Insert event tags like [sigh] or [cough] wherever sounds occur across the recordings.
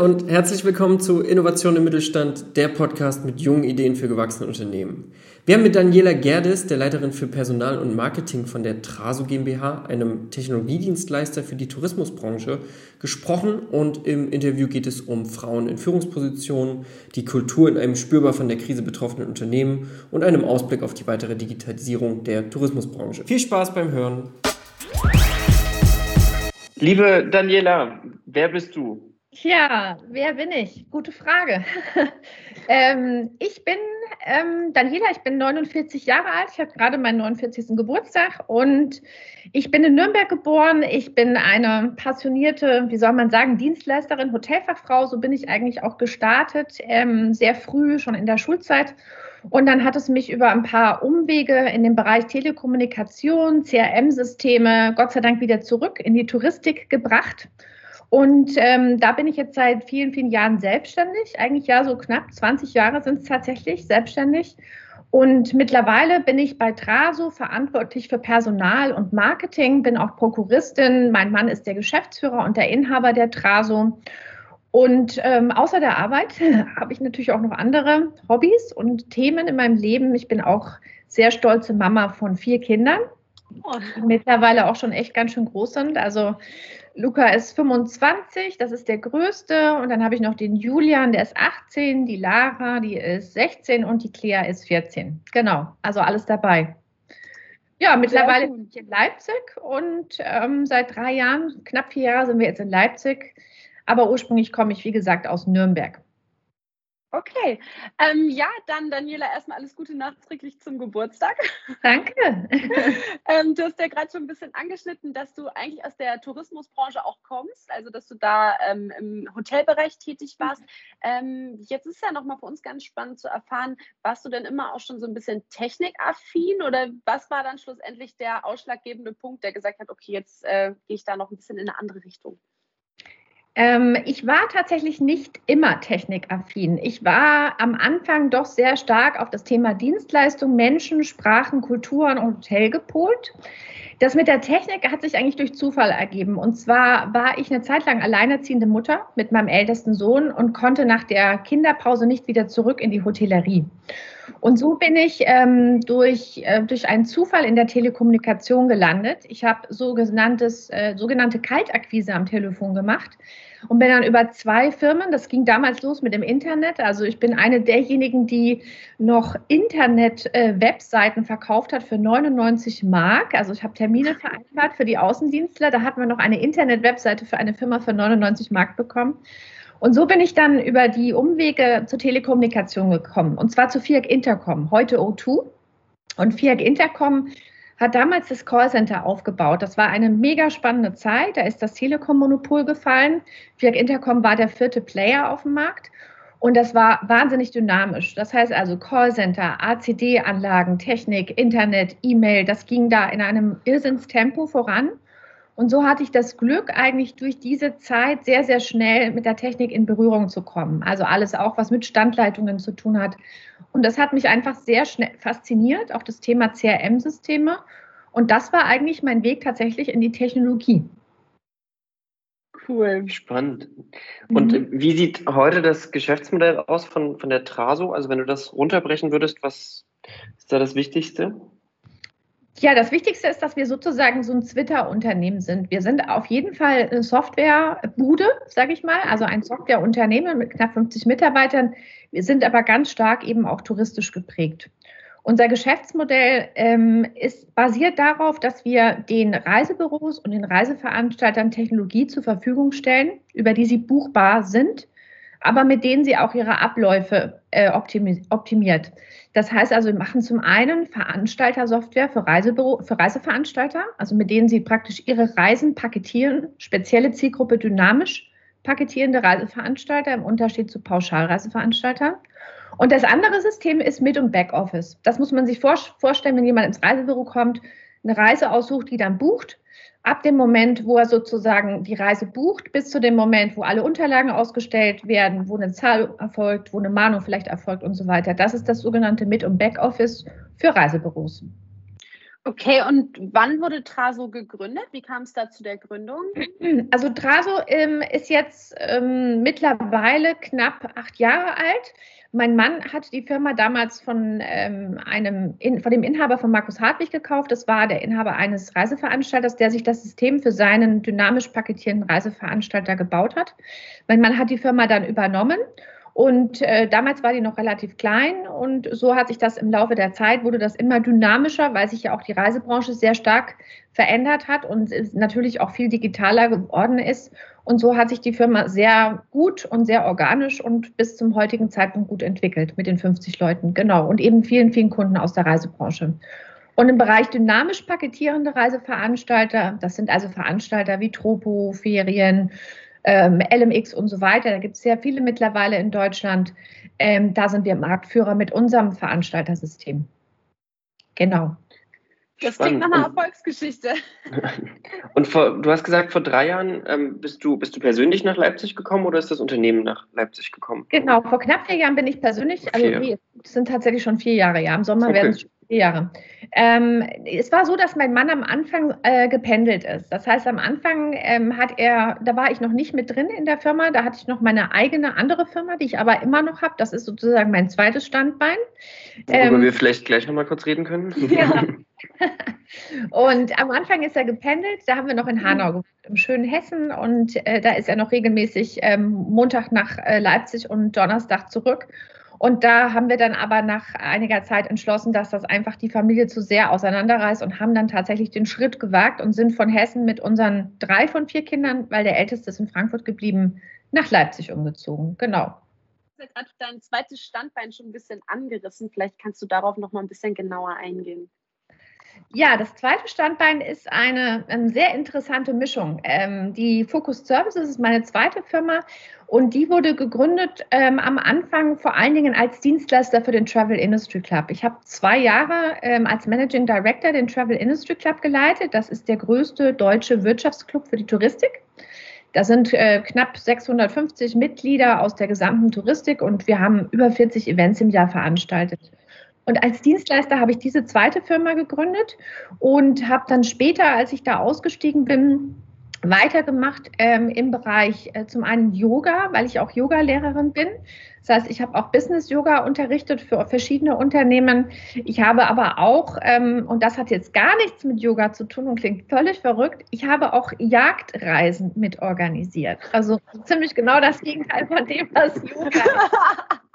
Und herzlich willkommen zu Innovation im Mittelstand, der Podcast mit jungen Ideen für gewachsene Unternehmen. Wir haben mit Daniela Gerdes, der Leiterin für Personal und Marketing von der Traso GmbH, einem Technologiedienstleister für die Tourismusbranche, gesprochen und im Interview geht es um Frauen in Führungspositionen, die Kultur in einem spürbar von der Krise betroffenen Unternehmen und einem Ausblick auf die weitere Digitalisierung der Tourismusbranche. Viel Spaß beim Hören! Liebe Daniela, wer bist du? Ja, wer bin ich? Gute Frage. [laughs] ähm, ich bin ähm, Daniela, ich bin 49 Jahre alt. Ich habe gerade meinen 49. Geburtstag und ich bin in Nürnberg geboren. Ich bin eine passionierte, wie soll man sagen, Dienstleisterin, Hotelfachfrau. So bin ich eigentlich auch gestartet, ähm, sehr früh, schon in der Schulzeit. Und dann hat es mich über ein paar Umwege in den Bereich Telekommunikation, CRM-Systeme, Gott sei Dank wieder zurück in die Touristik gebracht. Und ähm, da bin ich jetzt seit vielen, vielen Jahren selbstständig. Eigentlich ja, so knapp 20 Jahre sind es tatsächlich selbstständig. Und mittlerweile bin ich bei Traso verantwortlich für Personal und Marketing, bin auch Prokuristin. Mein Mann ist der Geschäftsführer und der Inhaber der Traso. Und ähm, außer der Arbeit [laughs] habe ich natürlich auch noch andere Hobbys und Themen in meinem Leben. Ich bin auch sehr stolze Mama von vier Kindern, mittlerweile auch schon echt ganz schön groß sind. Also Luca ist 25, das ist der größte. Und dann habe ich noch den Julian, der ist 18, die Lara, die ist 16 und die Clea ist 14. Genau, also alles dabei. Ja, mittlerweile bin ich in Leipzig und ähm, seit drei Jahren, knapp vier Jahre sind wir jetzt in Leipzig. Aber ursprünglich komme ich, wie gesagt, aus Nürnberg. Okay. Ähm, ja, dann Daniela, erstmal alles Gute nachträglich zum Geburtstag. Danke. [laughs] ähm, du hast ja gerade schon ein bisschen angeschnitten, dass du eigentlich aus der Tourismusbranche auch kommst, also dass du da ähm, im Hotelbereich tätig warst. Ähm, jetzt ist ja nochmal für uns ganz spannend zu erfahren, warst du denn immer auch schon so ein bisschen technikaffin oder was war dann schlussendlich der ausschlaggebende Punkt, der gesagt hat, okay, jetzt äh, gehe ich da noch ein bisschen in eine andere Richtung? Ähm, ich war tatsächlich nicht immer technikaffin. Ich war am Anfang doch sehr stark auf das Thema Dienstleistung, Menschen, Sprachen, Kulturen und Hotel gepolt. Das mit der Technik hat sich eigentlich durch Zufall ergeben. Und zwar war ich eine Zeit lang alleinerziehende Mutter mit meinem ältesten Sohn und konnte nach der Kinderpause nicht wieder zurück in die Hotellerie. Und so bin ich ähm, durch, äh, durch einen Zufall in der Telekommunikation gelandet. Ich habe sogenanntes, äh, sogenannte Kaltakquise am Telefon gemacht und bin dann über zwei Firmen, das ging damals los mit dem Internet. Also ich bin eine derjenigen, die noch Internet-Webseiten äh, verkauft hat für 99 Mark. Also ich habe Termine vereinbart für die Außendienstler. Da hatten wir noch eine Internet-Webseite für eine Firma für 99 Mark bekommen. Und so bin ich dann über die Umwege zur Telekommunikation gekommen. Und zwar zu FIAC Intercom, heute O2. Und FIAC Intercom hat damals das Callcenter aufgebaut. Das war eine mega spannende Zeit. Da ist das Telekom-Monopol gefallen. FIAC Intercom war der vierte Player auf dem Markt. Und das war wahnsinnig dynamisch. Das heißt also Callcenter, ACD-Anlagen, Technik, Internet, E-Mail, das ging da in einem Irrsinnstempo voran. Und so hatte ich das Glück, eigentlich durch diese Zeit sehr, sehr schnell mit der Technik in Berührung zu kommen. Also alles auch, was mit Standleitungen zu tun hat. Und das hat mich einfach sehr schnell fasziniert, auch das Thema CRM-Systeme. Und das war eigentlich mein Weg tatsächlich in die Technologie. Cool. Spannend. Und mhm. wie sieht heute das Geschäftsmodell aus von, von der Traso? Also wenn du das runterbrechen würdest, was ist da das Wichtigste? Ja, das Wichtigste ist, dass wir sozusagen so ein Twitter-Unternehmen sind. Wir sind auf jeden Fall eine Softwarebude, sage ich mal, also ein Softwareunternehmen mit knapp 50 Mitarbeitern. Wir sind aber ganz stark eben auch touristisch geprägt. Unser Geschäftsmodell ähm, ist basiert darauf, dass wir den Reisebüros und den Reiseveranstaltern Technologie zur Verfügung stellen, über die sie buchbar sind aber mit denen sie auch ihre Abläufe äh, optimiert. Das heißt also, wir machen zum einen Veranstaltersoftware für, für Reiseveranstalter, also mit denen sie praktisch ihre Reisen paketieren, spezielle Zielgruppe dynamisch paketierende Reiseveranstalter im Unterschied zu Pauschalreiseveranstaltern. Und das andere System ist Mid- und Backoffice. Das muss man sich vorstellen, wenn jemand ins Reisebüro kommt, eine Reise aussucht, die dann bucht ab dem Moment, wo er sozusagen die Reise bucht, bis zu dem Moment, wo alle Unterlagen ausgestellt werden, wo eine Zahl erfolgt, wo eine Mahnung vielleicht erfolgt und so weiter. Das ist das sogenannte Mid- und Backoffice für Reisebüros. Okay, und wann wurde Traso gegründet? Wie kam es da zu der Gründung? Also Traso ähm, ist jetzt ähm, mittlerweile knapp acht Jahre alt. Mein Mann hat die Firma damals von, ähm, einem, in, von dem Inhaber von Markus Hartwig gekauft. Das war der Inhaber eines Reiseveranstalters, der sich das System für seinen dynamisch paketierenden Reiseveranstalter gebaut hat. Mein Mann hat die Firma dann übernommen und äh, damals war die noch relativ klein und so hat sich das im Laufe der Zeit, wurde das immer dynamischer, weil sich ja auch die Reisebranche sehr stark verändert hat und natürlich auch viel digitaler geworden ist. Und so hat sich die Firma sehr gut und sehr organisch und bis zum heutigen Zeitpunkt gut entwickelt mit den 50 Leuten. Genau. Und eben vielen, vielen Kunden aus der Reisebranche. Und im Bereich dynamisch paketierende Reiseveranstalter, das sind also Veranstalter wie Tropo, Ferien, ähm, LMX und so weiter. Da gibt es sehr viele mittlerweile in Deutschland. Ähm, da sind wir Marktführer mit unserem Veranstaltersystem. Genau. Das klingt nach einer Erfolgsgeschichte. [laughs] Und vor, du hast gesagt, vor drei Jahren ähm, bist, du, bist du persönlich nach Leipzig gekommen oder ist das Unternehmen nach Leipzig gekommen? Genau, vor knapp vier Jahren bin ich persönlich, also nee, es sind tatsächlich schon vier Jahre, ja. Im Sommer okay. werden es vier Jahre. Ähm, es war so, dass mein Mann am Anfang äh, gependelt ist. Das heißt, am Anfang ähm, hat er, da war ich noch nicht mit drin in der Firma, da hatte ich noch meine eigene andere Firma, die ich aber immer noch habe. Das ist sozusagen mein zweites Standbein. Worüber ähm, wir vielleicht gleich nochmal kurz reden können. [laughs] Ja. [laughs] und am Anfang ist er gependelt, da haben wir noch in Hanau gewohnt, im schönen Hessen und äh, da ist er noch regelmäßig ähm, Montag nach äh, Leipzig und Donnerstag zurück. Und da haben wir dann aber nach einiger Zeit entschlossen, dass das einfach die Familie zu sehr auseinanderreißt und haben dann tatsächlich den Schritt gewagt und sind von Hessen mit unseren drei von vier Kindern, weil der älteste ist in Frankfurt geblieben, nach Leipzig umgezogen. Genau. Du hast gerade dein zweites Standbein schon ein bisschen angerissen. Vielleicht kannst du darauf noch mal ein bisschen genauer eingehen. Ja, das zweite Standbein ist eine, ähm, sehr interessante Mischung. Ähm, die Focus Services ist meine zweite Firma und die wurde gegründet ähm, am Anfang vor allen Dingen als Dienstleister für den Travel Industry Club. Ich habe zwei Jahre ähm, als Managing Director den Travel Industry Club geleitet. Das ist der größte deutsche Wirtschaftsclub für die Touristik. Da sind äh, knapp 650 Mitglieder aus der gesamten Touristik und wir haben über 40 Events im Jahr veranstaltet. Und als Dienstleister habe ich diese zweite Firma gegründet und habe dann später, als ich da ausgestiegen bin, weitergemacht ähm, im Bereich äh, zum einen Yoga, weil ich auch Yoga-Lehrerin bin. Das heißt, ich habe auch Business-Yoga unterrichtet für verschiedene Unternehmen. Ich habe aber auch, ähm, und das hat jetzt gar nichts mit Yoga zu tun und klingt völlig verrückt, ich habe auch Jagdreisen mit organisiert. Also ziemlich genau das Gegenteil von dem, was Yoga ist. [laughs]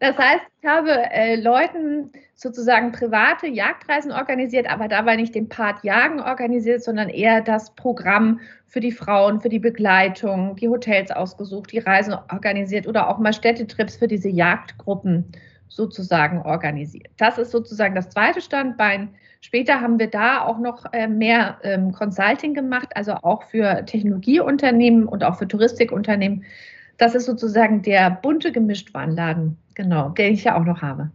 Das heißt, ich habe äh, Leuten sozusagen private Jagdreisen organisiert, aber dabei nicht den Part Jagen organisiert, sondern eher das Programm für die Frauen, für die Begleitung, die Hotels ausgesucht, die Reisen organisiert oder auch mal Städtetrips für diese Jagdgruppen sozusagen organisiert. Das ist sozusagen das zweite Standbein. Später haben wir da auch noch äh, mehr ähm, Consulting gemacht, also auch für Technologieunternehmen und auch für Touristikunternehmen, das ist sozusagen der bunte Gemischtwarenladen, genau, den ich ja auch noch habe.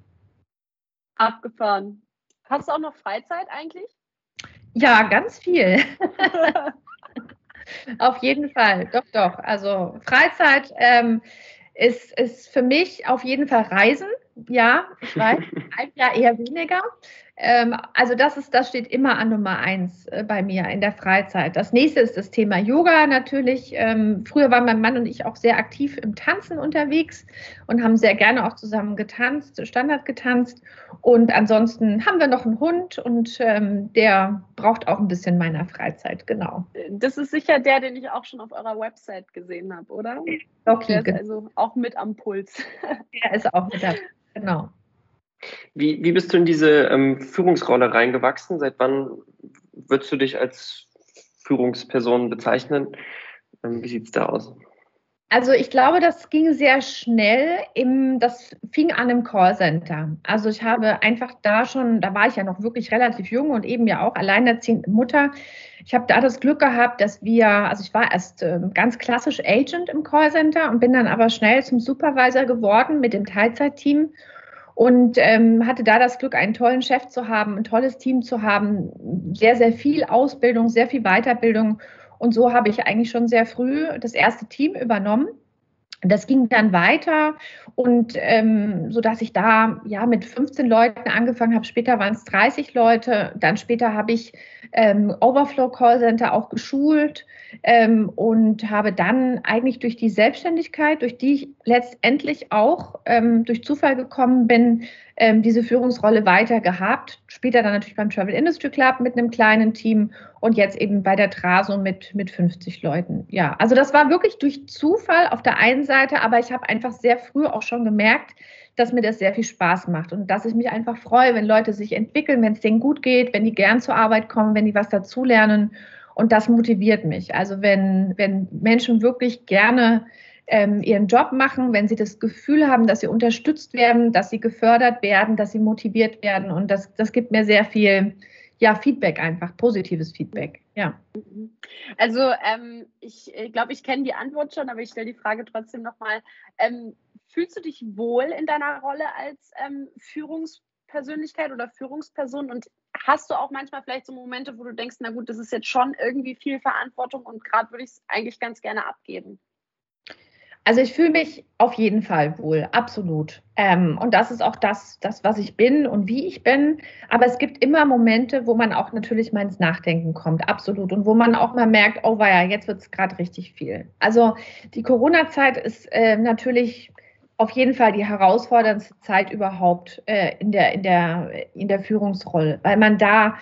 Abgefahren. Hast du auch noch Freizeit eigentlich? Ja, ganz viel. [laughs] Auf jeden Fall, doch, doch. Also Freizeit ähm, ist, ist für mich auf jeden Fall Reisen. Ja, ich weiß, [laughs] ein Jahr eher weniger. Ähm, also das ist, das steht immer an Nummer eins äh, bei mir in der Freizeit. Das nächste ist das Thema Yoga natürlich. Ähm, früher waren mein Mann und ich auch sehr aktiv im Tanzen unterwegs und haben sehr gerne auch zusammen getanzt, Standard getanzt. Und ansonsten haben wir noch einen Hund und ähm, der braucht auch ein bisschen meiner Freizeit, genau. Das ist sicher der, den ich auch schon auf eurer Website gesehen habe, oder? Okay. Der ist also auch mit am Puls. Der ist auch mit dabei, genau. Wie, wie bist du in diese ähm, Führungsrolle reingewachsen? Seit wann würdest du dich als Führungsperson bezeichnen? Ähm, wie sieht es da aus? Also ich glaube, das ging sehr schnell. Im, das fing an im Callcenter. Also ich habe einfach da schon, da war ich ja noch wirklich relativ jung und eben ja auch alleinerziehende Mutter. Ich habe da das Glück gehabt, dass wir, also ich war erst äh, ganz klassisch Agent im Callcenter und bin dann aber schnell zum Supervisor geworden mit dem Teilzeitteam und ähm, hatte da das Glück, einen tollen Chef zu haben, ein tolles Team zu haben, sehr, sehr viel Ausbildung, sehr viel Weiterbildung. Und so habe ich eigentlich schon sehr früh das erste Team übernommen das ging dann weiter und ähm, so dass ich da ja mit 15 Leuten angefangen habe. Später waren es 30 Leute. Dann später habe ich ähm, Overflow Call Center auch geschult ähm, und habe dann eigentlich durch die Selbstständigkeit, durch die ich letztendlich auch ähm, durch Zufall gekommen bin, ähm, diese Führungsrolle weiter gehabt. Später dann natürlich beim Travel Industry Club mit einem kleinen Team und jetzt eben bei der Traso mit, mit 50 Leuten. Ja, also das war wirklich durch Zufall auf der einen Seite, aber ich habe einfach sehr früh auch schon gemerkt, dass mir das sehr viel Spaß macht und dass ich mich einfach freue, wenn Leute sich entwickeln, wenn es denen gut geht, wenn die gern zur Arbeit kommen, wenn die was dazulernen. Und das motiviert mich. Also wenn, wenn Menschen wirklich gerne ähm, ihren Job machen, wenn sie das Gefühl haben, dass sie unterstützt werden, dass sie gefördert werden, dass sie motiviert werden. Und das, das gibt mir sehr viel ja, Feedback einfach, positives Feedback. Ja. Also ähm, ich glaube, ich kenne die Antwort schon, aber ich stelle die Frage trotzdem nochmal. Ähm, fühlst du dich wohl in deiner Rolle als ähm, Führungspersönlichkeit oder Führungsperson und hast du auch manchmal vielleicht so Momente, wo du denkst, na gut, das ist jetzt schon irgendwie viel Verantwortung und gerade würde ich es eigentlich ganz gerne abgeben? Also ich fühle mich auf jeden Fall wohl, absolut. Ähm, und das ist auch das, das, was ich bin und wie ich bin. Aber es gibt immer Momente, wo man auch natürlich mal ins Nachdenken kommt, absolut. Und wo man auch mal merkt, oh ja, jetzt wird es gerade richtig viel. Also die Corona-Zeit ist äh, natürlich auf jeden Fall die herausforderndste Zeit überhaupt äh, in, der, in, der, in der Führungsrolle, weil man da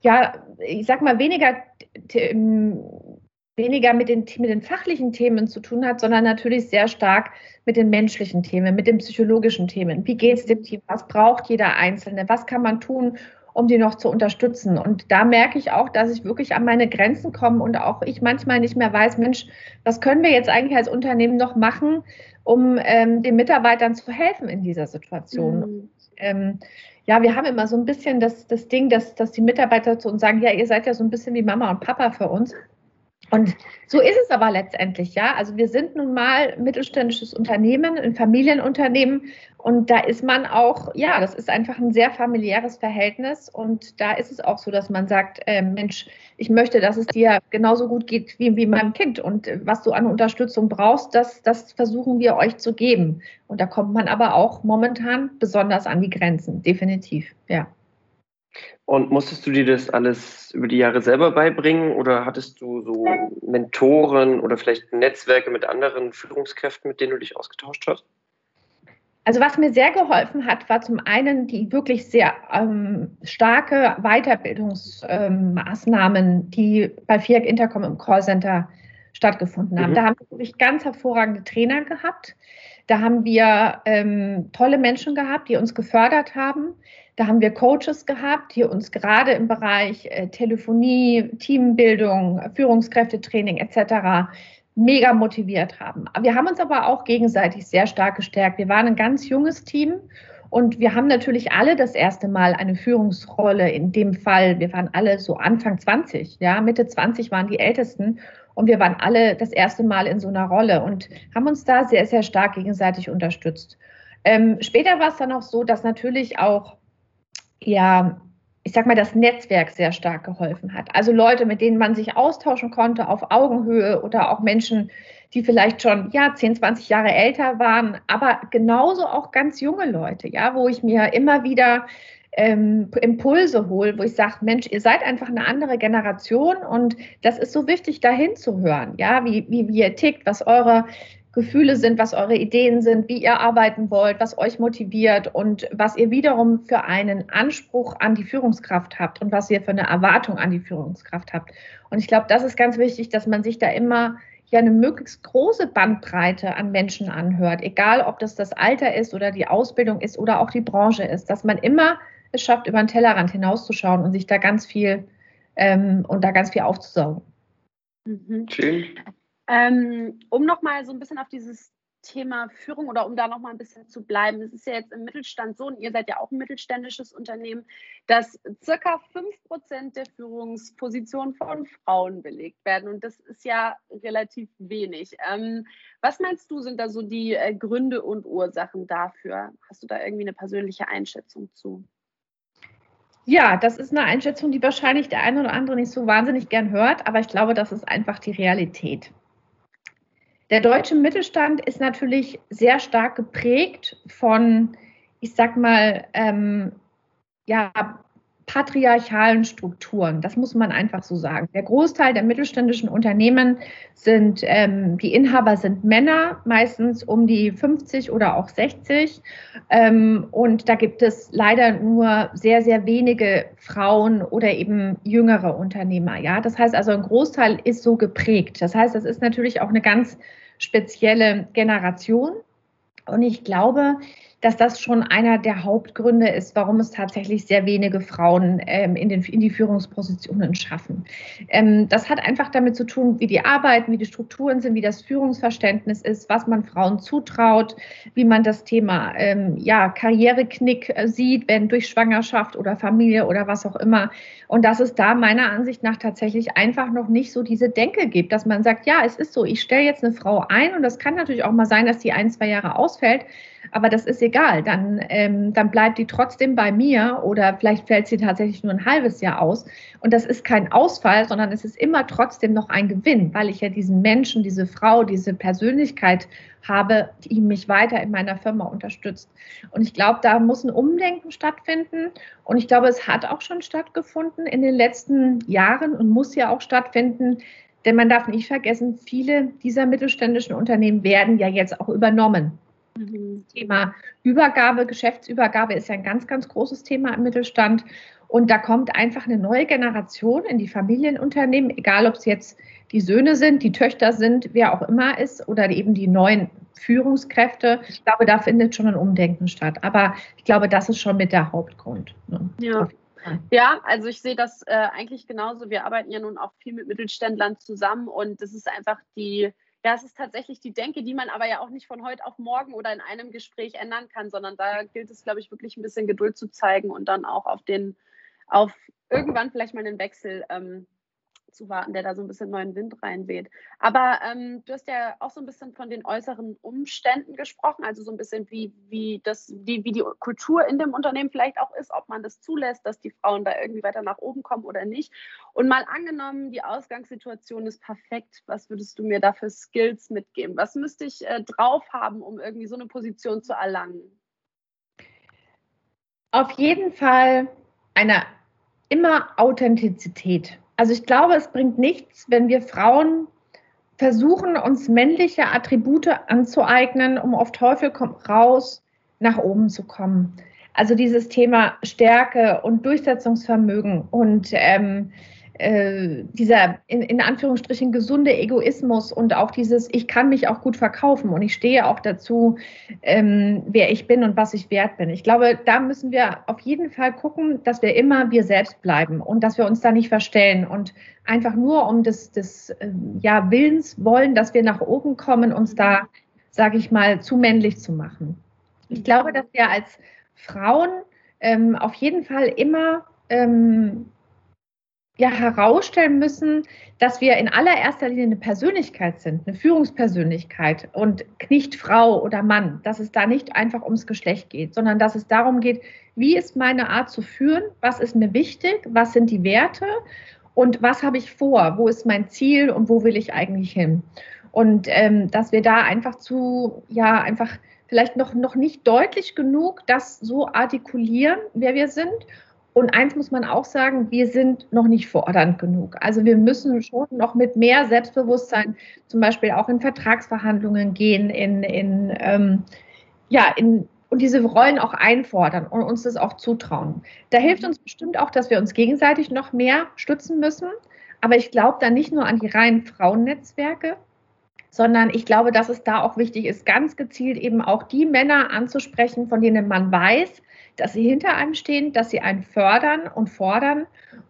ja, ich sag mal, weniger weniger mit den, mit den fachlichen Themen zu tun hat, sondern natürlich sehr stark mit den menschlichen Themen, mit den psychologischen Themen. Wie geht es dem Team? Was braucht jeder Einzelne? Was kann man tun, um die noch zu unterstützen? Und da merke ich auch, dass ich wirklich an meine Grenzen komme und auch ich manchmal nicht mehr weiß, Mensch, was können wir jetzt eigentlich als Unternehmen noch machen, um ähm, den Mitarbeitern zu helfen in dieser Situation? Mhm. Ähm, ja, wir haben immer so ein bisschen das, das Ding, dass, dass die Mitarbeiter zu uns sagen, ja, ihr seid ja so ein bisschen wie Mama und Papa für uns. Und so ist es aber letztendlich, ja. Also wir sind nun mal mittelständisches Unternehmen, ein Familienunternehmen und da ist man auch, ja, das ist einfach ein sehr familiäres Verhältnis und da ist es auch so, dass man sagt, äh, Mensch, ich möchte, dass es dir genauso gut geht wie, wie meinem Kind und was du an Unterstützung brauchst, das, das versuchen wir euch zu geben. Und da kommt man aber auch momentan besonders an die Grenzen, definitiv, ja. Und musstest du dir das alles über die Jahre selber beibringen oder hattest du so Mentoren oder vielleicht Netzwerke mit anderen Führungskräften, mit denen du dich ausgetauscht hast? Also was mir sehr geholfen hat, war zum einen die wirklich sehr ähm, starke Weiterbildungsmaßnahmen, ähm, die bei FIAC Intercom im Callcenter stattgefunden haben. Mhm. Da haben wir wirklich ganz hervorragende Trainer gehabt. Da haben wir ähm, tolle Menschen gehabt, die uns gefördert haben. Da haben wir Coaches gehabt, die uns gerade im Bereich äh, Telefonie, Teambildung, Führungskräftetraining etc. mega motiviert haben. Wir haben uns aber auch gegenseitig sehr stark gestärkt. Wir waren ein ganz junges Team und wir haben natürlich alle das erste Mal eine Führungsrolle. In dem Fall, wir waren alle so Anfang 20, ja, Mitte 20 waren die Ältesten und wir waren alle das erste Mal in so einer Rolle und haben uns da sehr, sehr stark gegenseitig unterstützt. Ähm, später war es dann auch so, dass natürlich auch ja, ich sag mal, das Netzwerk sehr stark geholfen hat. Also Leute, mit denen man sich austauschen konnte auf Augenhöhe oder auch Menschen, die vielleicht schon ja 10, 20 Jahre älter waren, aber genauso auch ganz junge Leute, ja, wo ich mir immer wieder ähm, Impulse hole, wo ich sage, Mensch, ihr seid einfach eine andere Generation und das ist so wichtig, dahin zu hören, ja, wie, wie, wie ihr tickt, was eure Gefühle sind, was eure Ideen sind, wie ihr arbeiten wollt, was euch motiviert und was ihr wiederum für einen Anspruch an die Führungskraft habt und was ihr für eine Erwartung an die Führungskraft habt. Und ich glaube, das ist ganz wichtig, dass man sich da immer ja eine möglichst große Bandbreite an Menschen anhört, egal ob das das Alter ist oder die Ausbildung ist oder auch die Branche ist, dass man immer es schafft, über den Tellerrand hinauszuschauen und sich da ganz viel ähm, und da ganz viel aufzusaugen. Mhm. Schön. Ähm, um nochmal so ein bisschen auf dieses Thema Führung oder um da nochmal ein bisschen zu bleiben. Es ist ja jetzt im Mittelstand so, und ihr seid ja auch ein mittelständisches Unternehmen, dass circa 5% der Führungspositionen von Frauen belegt werden. Und das ist ja relativ wenig. Ähm, was meinst du, sind da so die äh, Gründe und Ursachen dafür? Hast du da irgendwie eine persönliche Einschätzung zu? Ja, das ist eine Einschätzung, die wahrscheinlich der eine oder andere nicht so wahnsinnig gern hört, aber ich glaube, das ist einfach die Realität. Der deutsche Mittelstand ist natürlich sehr stark geprägt von, ich sag mal, ähm, ja, patriarchalen Strukturen. Das muss man einfach so sagen. Der Großteil der mittelständischen Unternehmen sind, ähm, die Inhaber sind Männer, meistens um die 50 oder auch 60. Ähm, und da gibt es leider nur sehr, sehr wenige Frauen oder eben jüngere Unternehmer. Ja, das heißt also, ein Großteil ist so geprägt. Das heißt, das ist natürlich auch eine ganz spezielle Generation. Und ich glaube, dass das schon einer der Hauptgründe ist, warum es tatsächlich sehr wenige Frauen ähm, in, den, in die Führungspositionen schaffen. Ähm, das hat einfach damit zu tun, wie die Arbeiten, wie die Strukturen sind, wie das Führungsverständnis ist, was man Frauen zutraut, wie man das Thema ähm, ja, Karriereknick äh, sieht, wenn durch Schwangerschaft oder Familie oder was auch immer. Und dass es da meiner Ansicht nach tatsächlich einfach noch nicht so diese Denke gibt, dass man sagt, ja, es ist so, ich stelle jetzt eine Frau ein und das kann natürlich auch mal sein, dass die ein, zwei Jahre ausfällt aber das ist egal. Dann, ähm, dann bleibt die trotzdem bei mir oder vielleicht fällt sie tatsächlich nur ein halbes Jahr aus. Und das ist kein Ausfall, sondern es ist immer trotzdem noch ein Gewinn, weil ich ja diesen Menschen, diese Frau, diese Persönlichkeit habe, die mich weiter in meiner Firma unterstützt. Und ich glaube, da muss ein Umdenken stattfinden. Und ich glaube, es hat auch schon stattgefunden in den letzten Jahren und muss ja auch stattfinden. Denn man darf nicht vergessen, viele dieser mittelständischen Unternehmen werden ja jetzt auch übernommen. Mhm. Thema Übergabe, Geschäftsübergabe ist ja ein ganz, ganz großes Thema im Mittelstand. Und da kommt einfach eine neue Generation in die Familienunternehmen, egal ob es jetzt die Söhne sind, die Töchter sind, wer auch immer ist, oder eben die neuen Führungskräfte. Ich glaube, da findet schon ein Umdenken statt. Aber ich glaube, das ist schon mit der Hauptgrund. Ne? Ja. Ja, also ich sehe das äh, eigentlich genauso. Wir arbeiten ja nun auch viel mit Mittelständlern zusammen und es ist einfach die, ja, es ist tatsächlich die Denke, die man aber ja auch nicht von heute auf morgen oder in einem Gespräch ändern kann, sondern da gilt es, glaube ich, wirklich ein bisschen Geduld zu zeigen und dann auch auf den, auf irgendwann vielleicht mal einen Wechsel ähm, zu warten, der da so ein bisschen neuen Wind reinweht. Aber ähm, du hast ja auch so ein bisschen von den äußeren Umständen gesprochen, also so ein bisschen wie, wie, das, wie, wie die Kultur in dem Unternehmen vielleicht auch ist, ob man das zulässt, dass die Frauen da irgendwie weiter nach oben kommen oder nicht. Und mal angenommen, die Ausgangssituation ist perfekt, was würdest du mir da für Skills mitgeben? Was müsste ich äh, drauf haben, um irgendwie so eine Position zu erlangen? Auf jeden Fall eine immer Authentizität. Also ich glaube, es bringt nichts, wenn wir Frauen versuchen, uns männliche Attribute anzueignen, um auf Teufel komm raus nach oben zu kommen. Also dieses Thema Stärke und Durchsetzungsvermögen und ähm, äh, dieser in, in, Anführungsstrichen gesunde Egoismus und auch dieses, ich kann mich auch gut verkaufen und ich stehe auch dazu, ähm, wer ich bin und was ich wert bin. Ich glaube, da müssen wir auf jeden Fall gucken, dass wir immer wir selbst bleiben und dass wir uns da nicht verstellen und einfach nur um des, des äh, ja, Willens wollen, dass wir nach oben kommen, uns da, sage ich mal, zu männlich zu machen. Ich glaube, dass wir als Frauen ähm, auf jeden Fall immer ähm, ja herausstellen müssen, dass wir in allererster Linie eine Persönlichkeit sind, eine Führungspersönlichkeit und nicht Frau oder Mann, dass es da nicht einfach ums Geschlecht geht, sondern dass es darum geht, wie ist meine Art zu führen, was ist mir wichtig, was sind die Werte und was habe ich vor, wo ist mein Ziel und wo will ich eigentlich hin. Und ähm, dass wir da einfach zu, ja, einfach vielleicht noch, noch nicht deutlich genug das so artikulieren, wer wir sind und eins muss man auch sagen, wir sind noch nicht fordernd genug. Also wir müssen schon noch mit mehr Selbstbewusstsein zum Beispiel auch in Vertragsverhandlungen gehen, in, in ähm, ja, in, und diese Rollen auch einfordern und uns das auch zutrauen. Da hilft uns bestimmt auch, dass wir uns gegenseitig noch mehr stützen müssen. Aber ich glaube da nicht nur an die reinen Frauennetzwerke, sondern ich glaube, dass es da auch wichtig ist, ganz gezielt eben auch die Männer anzusprechen, von denen man weiß, dass sie hinter einem stehen, dass sie einen fördern und fordern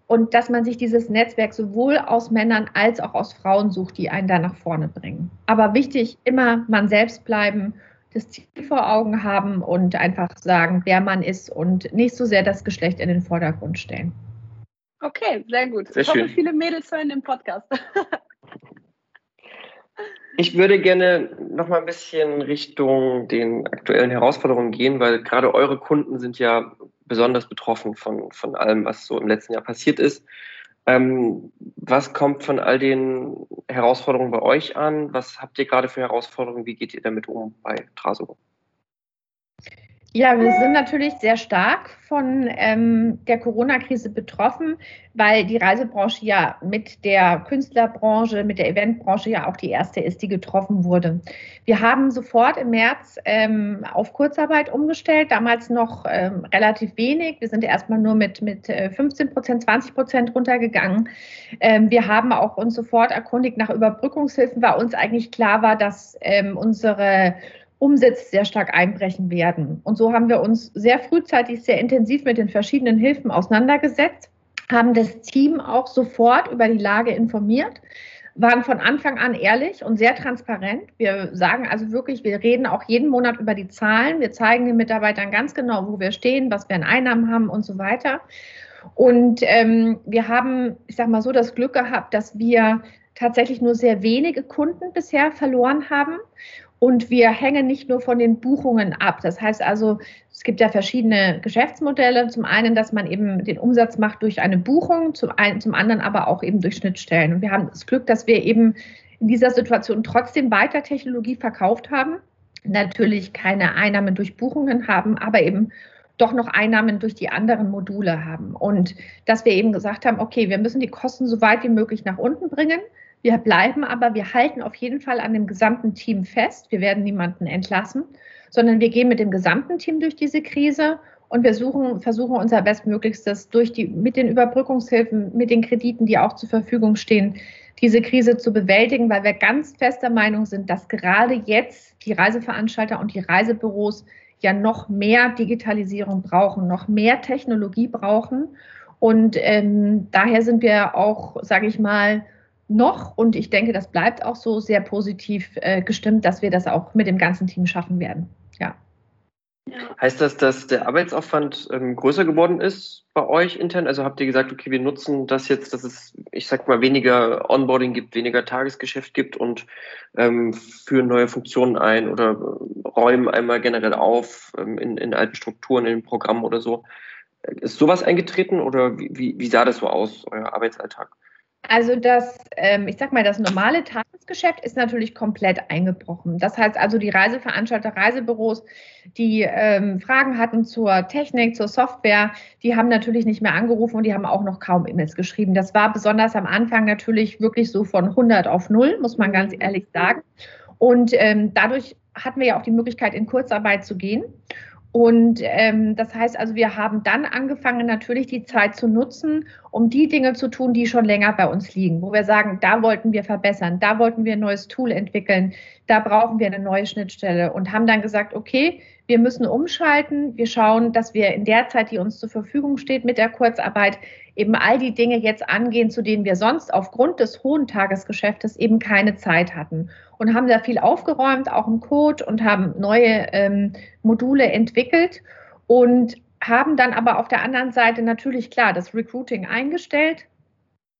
und dass man sich dieses Netzwerk sowohl aus Männern als auch aus Frauen sucht, die einen da nach vorne bringen. Aber wichtig, immer man selbst bleiben, das Ziel vor Augen haben und einfach sagen, wer man ist und nicht so sehr das Geschlecht in den Vordergrund stellen. Okay, sehr gut. Sehr ich hoffe, schön. viele Mädels hören den Podcast. [laughs] Ich würde gerne noch mal ein bisschen Richtung den aktuellen Herausforderungen gehen, weil gerade eure Kunden sind ja besonders betroffen von, von allem, was so im letzten Jahr passiert ist. Ähm, was kommt von all den Herausforderungen bei euch an? Was habt ihr gerade für Herausforderungen? Wie geht ihr damit um bei Traso? Ja, wir sind natürlich sehr stark von ähm, der Corona-Krise betroffen, weil die Reisebranche ja mit der Künstlerbranche, mit der Eventbranche ja auch die erste ist, die getroffen wurde. Wir haben sofort im März ähm, auf Kurzarbeit umgestellt, damals noch ähm, relativ wenig. Wir sind erstmal nur mit, mit 15 äh, Prozent, 20 Prozent runtergegangen. Ähm, wir haben auch uns sofort erkundigt nach Überbrückungshilfen, weil uns eigentlich klar war, dass ähm, unsere Umsätze sehr stark einbrechen werden. Und so haben wir uns sehr frühzeitig, sehr intensiv mit den verschiedenen Hilfen auseinandergesetzt, haben das Team auch sofort über die Lage informiert, waren von Anfang an ehrlich und sehr transparent. Wir sagen also wirklich, wir reden auch jeden Monat über die Zahlen. Wir zeigen den Mitarbeitern ganz genau, wo wir stehen, was wir an Einnahmen haben und so weiter. Und ähm, wir haben, ich sage mal so, das Glück gehabt, dass wir tatsächlich nur sehr wenige Kunden bisher verloren haben und wir hängen nicht nur von den Buchungen ab. Das heißt also, es gibt ja verschiedene Geschäftsmodelle. Zum einen, dass man eben den Umsatz macht durch eine Buchung, zum, einen, zum anderen aber auch eben durch Schnittstellen. Und wir haben das Glück, dass wir eben in dieser Situation trotzdem weiter Technologie verkauft haben. Natürlich keine Einnahmen durch Buchungen haben, aber eben doch noch Einnahmen durch die anderen Module haben. Und dass wir eben gesagt haben, okay, wir müssen die Kosten so weit wie möglich nach unten bringen wir bleiben aber, wir halten auf jeden Fall an dem gesamten Team fest. Wir werden niemanden entlassen, sondern wir gehen mit dem gesamten Team durch diese Krise und wir suchen, versuchen unser Bestmöglichstes durch die, mit den Überbrückungshilfen, mit den Krediten, die auch zur Verfügung stehen, diese Krise zu bewältigen, weil wir ganz fest der Meinung sind, dass gerade jetzt die Reiseveranstalter und die Reisebüros ja noch mehr Digitalisierung brauchen, noch mehr Technologie brauchen. Und ähm, daher sind wir auch, sage ich mal, noch und ich denke, das bleibt auch so sehr positiv äh, gestimmt, dass wir das auch mit dem ganzen Team schaffen werden. Ja. Heißt das, dass der Arbeitsaufwand ähm, größer geworden ist bei euch intern? Also habt ihr gesagt, okay, wir nutzen das jetzt, dass es, ich sag mal, weniger Onboarding gibt, weniger Tagesgeschäft gibt und ähm, führen neue Funktionen ein oder räumen einmal generell auf ähm, in, in alten Strukturen, in Programmen oder so. Ist sowas eingetreten oder wie, wie, wie sah das so aus, euer Arbeitsalltag? Also das, ähm, ich sag mal, das normale Tagesgeschäft ist natürlich komplett eingebrochen. Das heißt also, die Reiseveranstalter, Reisebüros, die ähm, Fragen hatten zur Technik, zur Software, die haben natürlich nicht mehr angerufen und die haben auch noch kaum E-Mails geschrieben. Das war besonders am Anfang natürlich wirklich so von 100 auf 0, muss man ganz ehrlich sagen. Und ähm, dadurch hatten wir ja auch die Möglichkeit, in Kurzarbeit zu gehen. Und ähm, das heißt also, wir haben dann angefangen, natürlich die Zeit zu nutzen, um die Dinge zu tun, die schon länger bei uns liegen, wo wir sagen, da wollten wir verbessern, da wollten wir ein neues Tool entwickeln, da brauchen wir eine neue Schnittstelle und haben dann gesagt, okay, wir müssen umschalten, wir schauen, dass wir in der Zeit, die uns zur Verfügung steht mit der Kurzarbeit, eben all die Dinge jetzt angehen, zu denen wir sonst aufgrund des hohen Tagesgeschäftes eben keine Zeit hatten und haben da viel aufgeräumt, auch im Code und haben neue ähm, Module entwickelt und haben dann aber auf der anderen Seite natürlich klar das Recruiting eingestellt.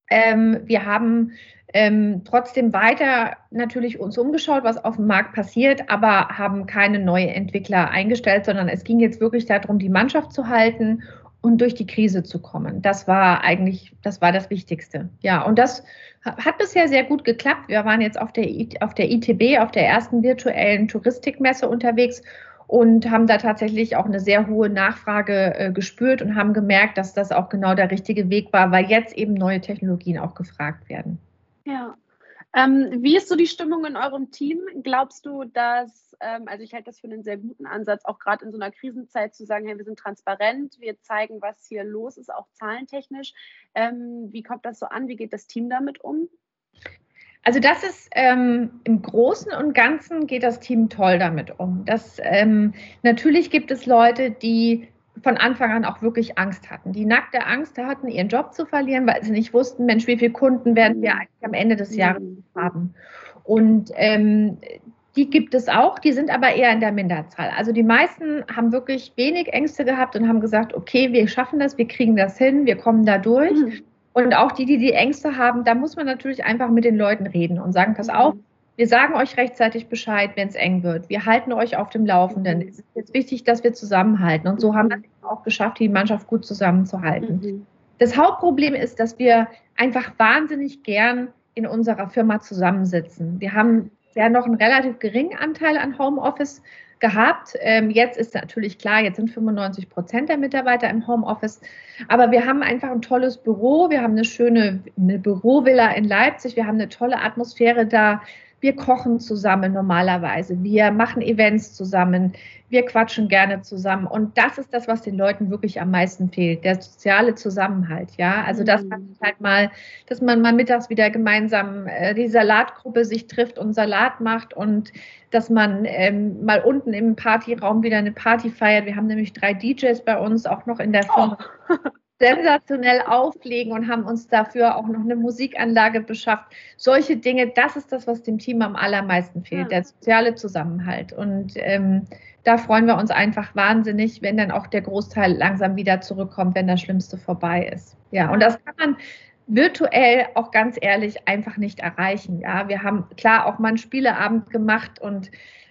Ähm, wir haben ähm, trotzdem weiter natürlich uns umgeschaut, was auf dem Markt passiert, aber haben keine neuen Entwickler eingestellt, sondern es ging jetzt wirklich darum, die Mannschaft zu halten und durch die Krise zu kommen. Das war eigentlich, das war das Wichtigste. Ja, und das hat bisher sehr gut geklappt. Wir waren jetzt auf der, auf der ITB, auf der ersten virtuellen Touristikmesse unterwegs und haben da tatsächlich auch eine sehr hohe Nachfrage äh, gespürt und haben gemerkt, dass das auch genau der richtige Weg war, weil jetzt eben neue Technologien auch gefragt werden. Ja. Ähm, wie ist so die Stimmung in eurem Team? Glaubst du, dass, ähm, also ich halte das für einen sehr guten Ansatz, auch gerade in so einer Krisenzeit zu sagen, hey, wir sind transparent, wir zeigen, was hier los ist, auch zahlentechnisch. Ähm, wie kommt das so an? Wie geht das Team damit um? Also das ist ähm, im Großen und Ganzen geht das Team toll damit um. Das, ähm, natürlich gibt es Leute, die von Anfang an auch wirklich Angst hatten, die nackte Angst hatten, ihren Job zu verlieren, weil sie nicht wussten, Mensch, wie viele Kunden werden wir eigentlich am Ende des Jahres mhm. haben. Und ähm, die gibt es auch, die sind aber eher in der Minderzahl. Also die meisten haben wirklich wenig Ängste gehabt und haben gesagt, okay, wir schaffen das, wir kriegen das hin, wir kommen da durch. Mhm. Und auch die, die die Ängste haben, da muss man natürlich einfach mit den Leuten reden und sagen, pass auf, wir sagen euch rechtzeitig Bescheid, wenn es eng wird. Wir halten euch auf dem Laufenden. Es ist jetzt wichtig, dass wir zusammenhalten. Und so haben wir es auch geschafft, die Mannschaft gut zusammenzuhalten. Mhm. Das Hauptproblem ist, dass wir einfach wahnsinnig gern in unserer Firma zusammensitzen. Wir haben ja noch einen relativ geringen Anteil an Homeoffice gehabt. Ähm, jetzt ist natürlich klar, jetzt sind 95 Prozent der Mitarbeiter im Homeoffice. Aber wir haben einfach ein tolles Büro. Wir haben eine schöne eine Bürovilla in Leipzig. Wir haben eine tolle Atmosphäre da. Wir kochen zusammen normalerweise. Wir machen Events zusammen. Wir quatschen gerne zusammen. Und das ist das, was den Leuten wirklich am meisten fehlt. Der soziale Zusammenhalt. Ja, also, dass man mhm. halt mal, dass man mal mittags wieder gemeinsam äh, die Salatgruppe sich trifft und Salat macht und dass man ähm, mal unten im Partyraum wieder eine Party feiert. Wir haben nämlich drei DJs bei uns auch noch in der Firma. Oh. [laughs] sensationell auflegen und haben uns dafür auch noch eine Musikanlage beschafft. Solche Dinge, das ist das, was dem Team am allermeisten fehlt, ja. der soziale Zusammenhalt. Und ähm, da freuen wir uns einfach wahnsinnig, wenn dann auch der Großteil langsam wieder zurückkommt, wenn das Schlimmste vorbei ist. Ja, und das kann man virtuell auch ganz ehrlich einfach nicht erreichen. Ja, wir haben klar auch mal einen Spieleabend gemacht und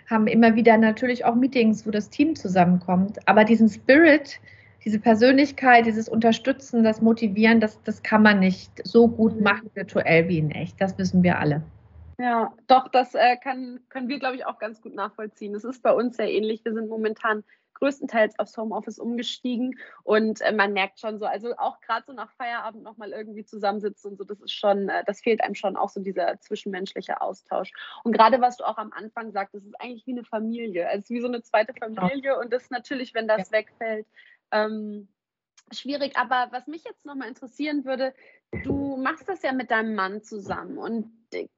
haben immer wieder natürlich auch Meetings, wo das Team zusammenkommt. Aber diesen Spirit, diese Persönlichkeit, dieses Unterstützen, das Motivieren, das, das kann man nicht so gut mhm. machen virtuell wie in echt. Das wissen wir alle. Ja, doch, das äh, kann, können wir, glaube ich, auch ganz gut nachvollziehen. Es ist bei uns sehr ähnlich. Wir sind momentan größtenteils aufs Homeoffice umgestiegen und äh, man merkt schon so, also auch gerade so nach Feierabend nochmal irgendwie zusammensitzen und so, das ist schon, äh, das fehlt einem schon auch so dieser zwischenmenschliche Austausch. Und gerade was du auch am Anfang sagtest, ist eigentlich wie eine Familie, also wie so eine zweite Familie und das natürlich, wenn das ja. wegfällt, ähm, schwierig. Aber was mich jetzt nochmal interessieren würde, du machst das ja mit deinem Mann zusammen und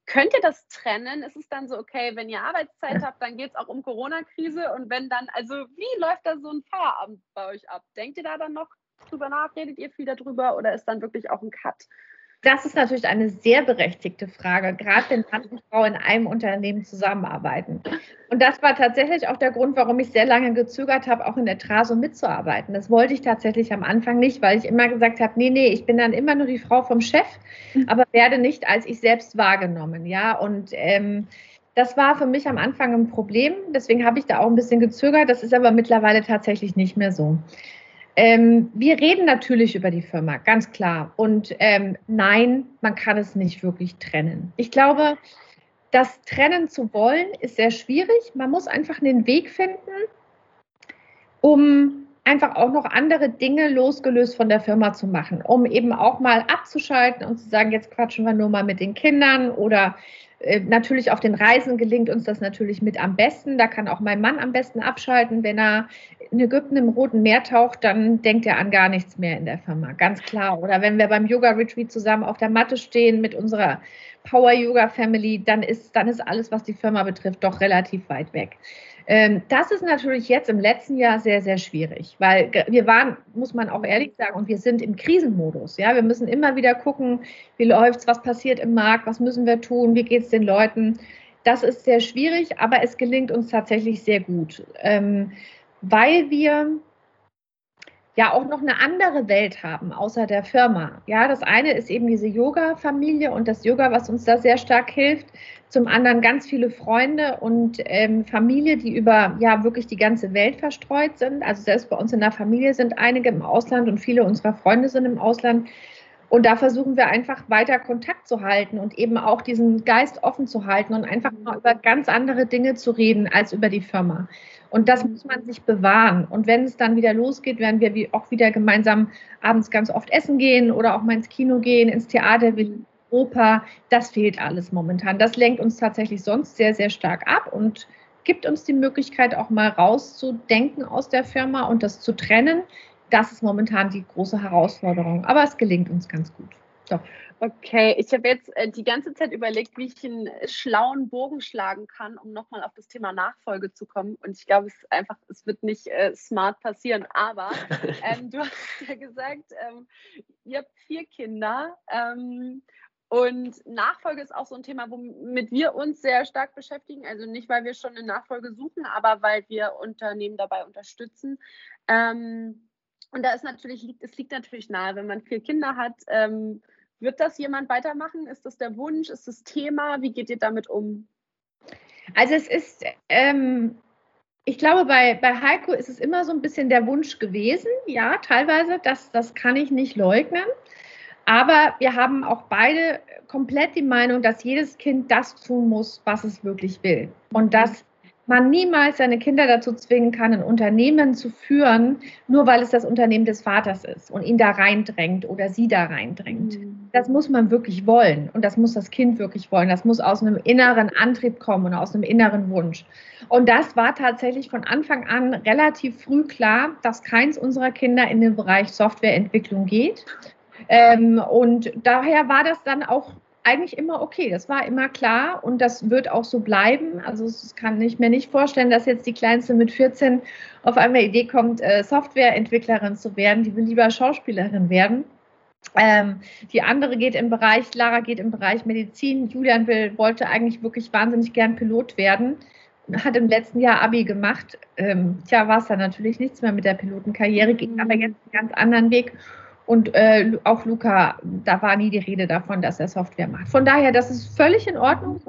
könnt ihr das trennen? Ist es dann so, okay, wenn ihr Arbeitszeit habt, dann geht es auch um Corona-Krise und wenn dann, also wie läuft da so ein Feierabend bei euch ab? Denkt ihr da dann noch drüber nach? Redet ihr viel darüber oder ist dann wirklich auch ein Cut? Das ist natürlich eine sehr berechtigte Frage, gerade wenn Mann und Frau in einem Unternehmen zusammenarbeiten. Und das war tatsächlich auch der Grund, warum ich sehr lange gezögert habe, auch in der Traso mitzuarbeiten. Das wollte ich tatsächlich am Anfang nicht, weil ich immer gesagt habe, nee, nee, ich bin dann immer nur die Frau vom Chef, mhm. aber werde nicht als ich selbst wahrgenommen. Ja, und ähm, das war für mich am Anfang ein Problem. Deswegen habe ich da auch ein bisschen gezögert. Das ist aber mittlerweile tatsächlich nicht mehr so. Ähm, wir reden natürlich über die Firma, ganz klar. Und ähm, nein, man kann es nicht wirklich trennen. Ich glaube, das trennen zu wollen, ist sehr schwierig. Man muss einfach einen Weg finden, um einfach auch noch andere Dinge losgelöst von der Firma zu machen, um eben auch mal abzuschalten und zu sagen, jetzt quatschen wir nur mal mit den Kindern oder äh, natürlich auf den Reisen gelingt uns das natürlich mit am besten. Da kann auch mein Mann am besten abschalten. Wenn er in Ägypten im Roten Meer taucht, dann denkt er an gar nichts mehr in der Firma, ganz klar. Oder wenn wir beim Yoga Retreat zusammen auf der Matte stehen mit unserer Power Yoga Family, dann ist, dann ist alles, was die Firma betrifft, doch relativ weit weg. Ähm, das ist natürlich jetzt im letzten Jahr sehr, sehr schwierig, weil wir waren, muss man auch ehrlich sagen, und wir sind im Krisenmodus. Ja, wir müssen immer wieder gucken, wie läuft's, was passiert im Markt, was müssen wir tun, wie geht's den Leuten. Das ist sehr schwierig, aber es gelingt uns tatsächlich sehr gut, ähm, weil wir ja auch noch eine andere Welt haben, außer der Firma. Ja, das eine ist eben diese Yoga-Familie und das Yoga, was uns da sehr stark hilft zum anderen ganz viele Freunde und ähm, Familie, die über ja wirklich die ganze Welt verstreut sind. Also selbst bei uns in der Familie sind einige im Ausland und viele unserer Freunde sind im Ausland. Und da versuchen wir einfach weiter Kontakt zu halten und eben auch diesen Geist offen zu halten und einfach mal über ganz andere Dinge zu reden als über die Firma. Und das muss man sich bewahren. Und wenn es dann wieder losgeht, werden wir auch wieder gemeinsam abends ganz oft essen gehen oder auch mal ins Kino gehen, ins Theater. Wir Oper, das fehlt alles momentan. Das lenkt uns tatsächlich sonst sehr, sehr stark ab und gibt uns die Möglichkeit, auch mal rauszudenken aus der Firma und das zu trennen. Das ist momentan die große Herausforderung, aber es gelingt uns ganz gut. Doch. Okay, ich habe jetzt äh, die ganze Zeit überlegt, wie ich einen schlauen Bogen schlagen kann, um nochmal auf das Thema Nachfolge zu kommen. Und ich glaube, es einfach, es wird nicht äh, smart passieren. Aber [laughs] ähm, du hast [laughs] ja gesagt, ähm, ihr habt vier Kinder. Ähm, und Nachfolge ist auch so ein Thema, womit wir uns sehr stark beschäftigen. Also nicht, weil wir schon eine Nachfolge suchen, aber weil wir Unternehmen dabei unterstützen. Ähm, und da ist natürlich, es liegt natürlich nahe, wenn man vier Kinder hat, ähm, wird das jemand weitermachen? Ist das der Wunsch? Ist das Thema? Wie geht ihr damit um? Also es ist, ähm, ich glaube, bei, bei Heiko ist es immer so ein bisschen der Wunsch gewesen, ja, teilweise, das, das kann ich nicht leugnen. Aber wir haben auch beide komplett die Meinung, dass jedes Kind das tun muss, was es wirklich will. Und dass man niemals seine Kinder dazu zwingen kann, ein Unternehmen zu führen, nur weil es das Unternehmen des Vaters ist und ihn da reindrängt oder sie da reindrängt. Mhm. Das muss man wirklich wollen und das muss das Kind wirklich wollen. Das muss aus einem inneren Antrieb kommen und aus einem inneren Wunsch. Und das war tatsächlich von Anfang an relativ früh klar, dass keins unserer Kinder in den Bereich Softwareentwicklung geht. Ähm, und daher war das dann auch eigentlich immer okay. Das war immer klar und das wird auch so bleiben. Also es kann ich mir nicht vorstellen, dass jetzt die Kleinste mit 14 auf einmal Idee kommt, äh, Softwareentwicklerin zu werden. Die will lieber Schauspielerin werden. Ähm, die andere geht im Bereich, Lara geht im Bereich Medizin. Julian will, wollte eigentlich wirklich wahnsinnig gern Pilot werden. Hat im letzten Jahr Abi gemacht. Ähm, tja, war es dann natürlich nichts mehr mit der Pilotenkarriere, ging aber jetzt einen ganz anderen Weg. Und äh, auch Luca, da war nie die Rede davon, dass er Software macht. Von daher, das ist völlig in Ordnung.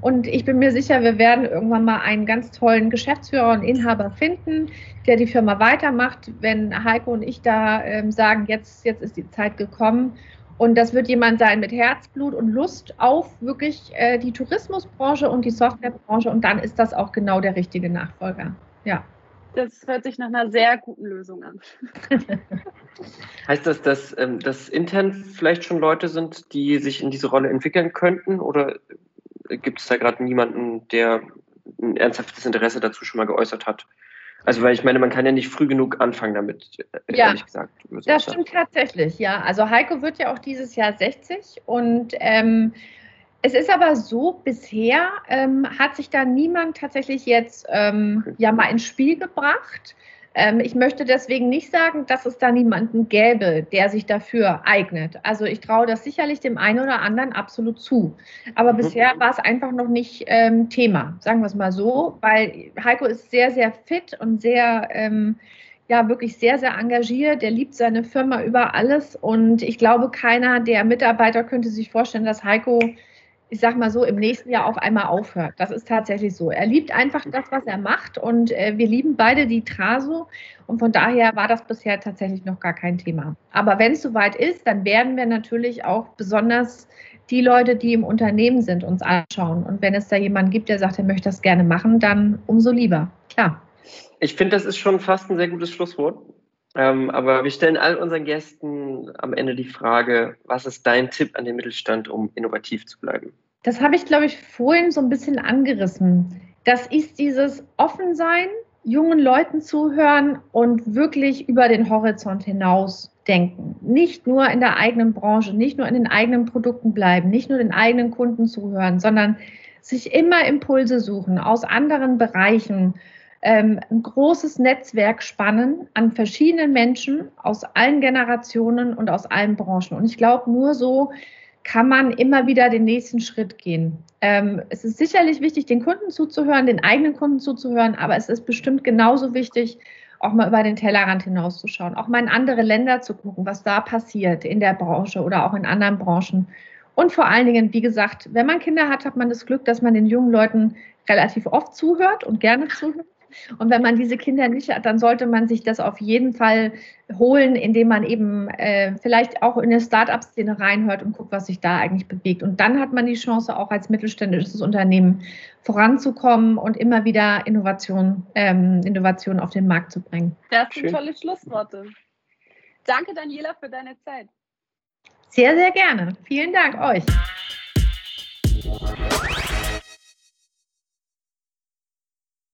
Und ich bin mir sicher, wir werden irgendwann mal einen ganz tollen Geschäftsführer und Inhaber finden, der die Firma weitermacht, wenn Heiko und ich da ähm, sagen, jetzt, jetzt ist die Zeit gekommen. Und das wird jemand sein mit Herzblut und Lust auf wirklich äh, die Tourismusbranche und die Softwarebranche. Und dann ist das auch genau der richtige Nachfolger. Ja. Das hört sich nach einer sehr guten Lösung an. [laughs] heißt das, dass, ähm, dass intern vielleicht schon Leute sind, die sich in diese Rolle entwickeln könnten? Oder gibt es da gerade niemanden, der ein ernsthaftes Interesse dazu schon mal geäußert hat? Also, weil ich meine, man kann ja nicht früh genug anfangen damit, äh, ja, ehrlich gesagt. Das stimmt tatsächlich, ja. Also Heiko wird ja auch dieses Jahr 60 und ähm, es ist aber so, bisher ähm, hat sich da niemand tatsächlich jetzt ähm, ja mal ins Spiel gebracht. Ähm, ich möchte deswegen nicht sagen, dass es da niemanden gäbe, der sich dafür eignet. Also ich traue das sicherlich dem einen oder anderen absolut zu. Aber mhm. bisher war es einfach noch nicht ähm, Thema, sagen wir es mal so, weil Heiko ist sehr, sehr fit und sehr ähm, ja wirklich sehr, sehr engagiert. Der liebt seine Firma über alles. Und ich glaube, keiner der Mitarbeiter könnte sich vorstellen, dass Heiko ich sag mal so, im nächsten Jahr auf einmal aufhört. Das ist tatsächlich so. Er liebt einfach das, was er macht und äh, wir lieben beide die Traso und von daher war das bisher tatsächlich noch gar kein Thema. Aber wenn es soweit ist, dann werden wir natürlich auch besonders die Leute, die im Unternehmen sind, uns anschauen. Und wenn es da jemanden gibt, der sagt, er möchte das gerne machen, dann umso lieber. Klar. Ich finde, das ist schon fast ein sehr gutes Schlusswort. Ähm, aber wir stellen all unseren Gästen am Ende die Frage, was ist dein Tipp an den Mittelstand, um innovativ zu bleiben? Das habe ich, glaube ich, vorhin so ein bisschen angerissen. Das ist dieses Offensein, jungen Leuten zuhören und wirklich über den Horizont hinaus denken. Nicht nur in der eigenen Branche, nicht nur in den eigenen Produkten bleiben, nicht nur den eigenen Kunden zuhören, sondern sich immer Impulse suchen aus anderen Bereichen, ähm, ein großes Netzwerk spannen an verschiedenen Menschen aus allen Generationen und aus allen Branchen. Und ich glaube, nur so kann man immer wieder den nächsten Schritt gehen. Ähm, es ist sicherlich wichtig, den Kunden zuzuhören, den eigenen Kunden zuzuhören, aber es ist bestimmt genauso wichtig, auch mal über den Tellerrand hinauszuschauen, auch mal in andere Länder zu gucken, was da passiert in der Branche oder auch in anderen Branchen. Und vor allen Dingen, wie gesagt, wenn man Kinder hat, hat man das Glück, dass man den jungen Leuten relativ oft zuhört und gerne zuhört. Und wenn man diese Kinder nicht hat, dann sollte man sich das auf jeden Fall holen, indem man eben äh, vielleicht auch in eine Start-up-Szene reinhört und guckt, was sich da eigentlich bewegt. Und dann hat man die Chance, auch als mittelständisches Unternehmen voranzukommen und immer wieder Innovation, ähm, Innovation auf den Markt zu bringen. Das sind Schön. tolle Schlussworte. Danke, Daniela, für deine Zeit. Sehr, sehr gerne. Vielen Dank euch.